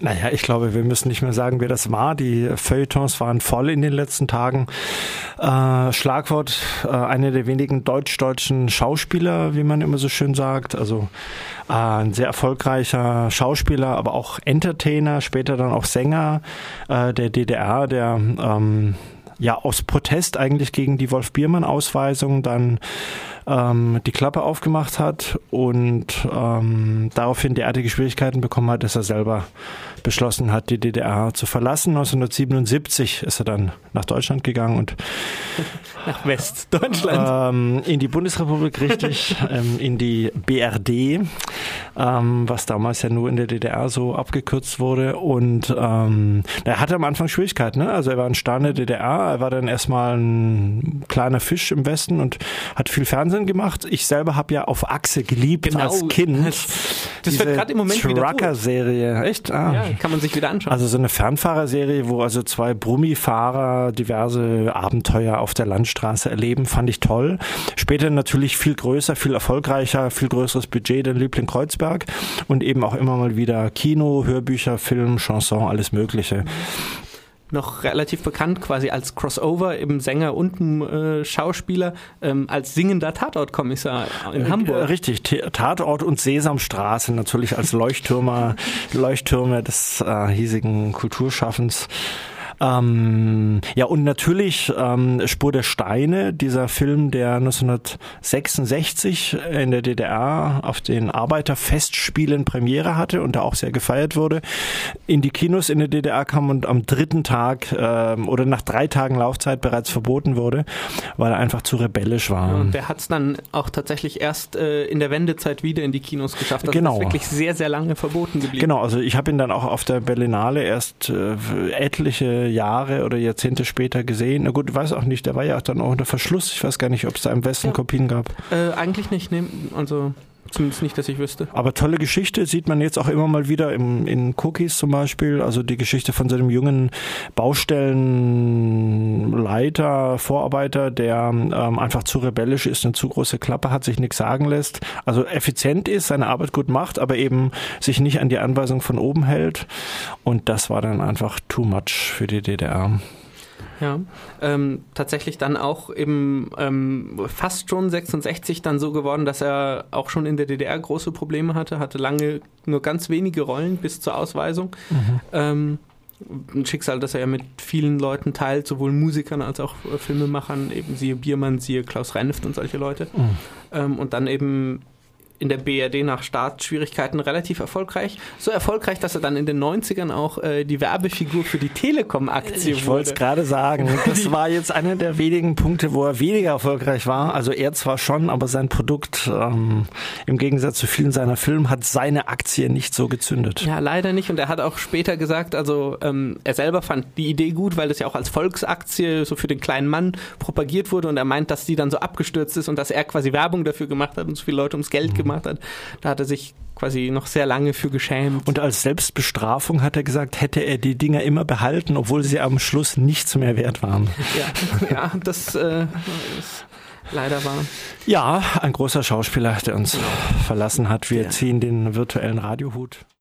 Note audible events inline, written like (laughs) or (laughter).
Naja, ich glaube, wir müssen nicht mehr sagen, wer das war. Die Feuilletons waren voll in den letzten Tagen. Äh, Schlagwort, äh, einer der wenigen deutsch-deutschen Schauspieler, wie man immer so schön sagt. Also äh, ein sehr erfolgreicher Schauspieler, aber auch Entertainer, später dann auch Sänger äh, der DDR, der ähm, ja aus Protest eigentlich gegen die Wolf-Biermann-Ausweisung dann ähm, die Klappe aufgemacht hat und ähm, daraufhin derartige Schwierigkeiten bekommen hat, dass er selber beschlossen hat, die DDR zu verlassen. 1977 ist er dann nach Deutschland gegangen und (laughs) nach Westdeutschland. Ähm, in die Bundesrepublik, richtig, (laughs) ähm, in die BRD, ähm, was damals ja nur in der DDR so abgekürzt wurde. Und ähm, er hatte am Anfang Schwierigkeiten. Ne? Also er war ein Star in der DDR, er war dann erstmal ein kleiner Fisch im Westen und hat viel Fernsehen gemacht. Ich selber habe ja auf Achse geliebt genau. als Kind. Das, das wird gerade im Moment Trucker-Serie. Echt? Ah. Ja, kann man sich wieder anschauen. Also so eine Fernfahrerserie, wo also zwei Brummifahrer diverse Abenteuer auf der Landstraße erleben, fand ich toll. Später natürlich viel größer, viel erfolgreicher, viel größeres Budget, den Liebling Kreuzberg und eben auch immer mal wieder Kino, Hörbücher, Film, Chanson, alles Mögliche noch relativ bekannt, quasi als Crossover, eben Sänger und äh, Schauspieler, ähm, als singender Tatortkommissar in äh, Hamburg. Richtig, Tatort und Sesamstraße natürlich als Leuchttürmer, Leuchttürme des äh, hiesigen Kulturschaffens. Ähm, ja, und natürlich ähm, Spur der Steine, dieser Film, der 1966 in der DDR auf den Arbeiterfestspielen Premiere hatte und da auch sehr gefeiert wurde, in die Kinos in der DDR kam und am dritten Tag ähm, oder nach drei Tagen Laufzeit bereits verboten wurde, weil er einfach zu rebellisch war. und der hat es dann auch tatsächlich erst äh, in der Wendezeit wieder in die Kinos geschafft. Das genau. ist wirklich sehr, sehr lange verboten geblieben. Genau, also ich habe ihn dann auch auf der Berlinale erst äh, etliche Jahre oder Jahrzehnte später gesehen. Na gut, weiß auch nicht, der war ja auch dann auch unter Verschluss. Ich weiß gar nicht, ob es da im Westen ja. Kopien gab. Äh, eigentlich nicht, ne? Also Zumindest nicht, dass ich wüsste. Aber tolle Geschichte sieht man jetzt auch immer mal wieder im, in Cookies zum Beispiel. Also die Geschichte von seinem jungen Baustellenleiter, Vorarbeiter, der ähm, einfach zu rebellisch ist, eine zu große Klappe hat, sich nichts sagen lässt. Also effizient ist, seine Arbeit gut macht, aber eben sich nicht an die Anweisung von oben hält. Und das war dann einfach too much für die DDR. Ja, ähm, tatsächlich dann auch eben ähm, fast schon 66 dann so geworden, dass er auch schon in der DDR große Probleme hatte, hatte lange nur ganz wenige Rollen bis zur Ausweisung. Mhm. Ähm, ein Schicksal, das er ja mit vielen Leuten teilt, sowohl Musikern als auch äh, Filmemachern, eben siehe Biermann, siehe Klaus Reinft und solche Leute. Mhm. Ähm, und dann eben in der BRD nach Startschwierigkeiten relativ erfolgreich. So erfolgreich, dass er dann in den 90ern auch äh, die Werbefigur für die Telekom-Aktie wurde. Ich wollte es gerade sagen. Das war jetzt einer der wenigen Punkte, wo er weniger erfolgreich war. Also er zwar schon, aber sein Produkt ähm, im Gegensatz zu vielen seiner Filme hat seine Aktie nicht so gezündet. Ja, leider nicht. Und er hat auch später gesagt, also ähm, er selber fand die Idee gut, weil das ja auch als Volksaktie so für den kleinen Mann propagiert wurde. Und er meint, dass die dann so abgestürzt ist und dass er quasi Werbung dafür gemacht hat und so viele Leute ums Geld mhm gemacht hat. Da hat er sich quasi noch sehr lange für geschämt. Und als Selbstbestrafung hat er gesagt, hätte er die Dinger immer behalten, obwohl sie am Schluss nichts mehr wert waren. (laughs) Ja, ja das äh, ist leider wahr. Ja, ein großer Schauspieler, der uns verlassen hat. Wir ziehen den virtuellen Radiohut.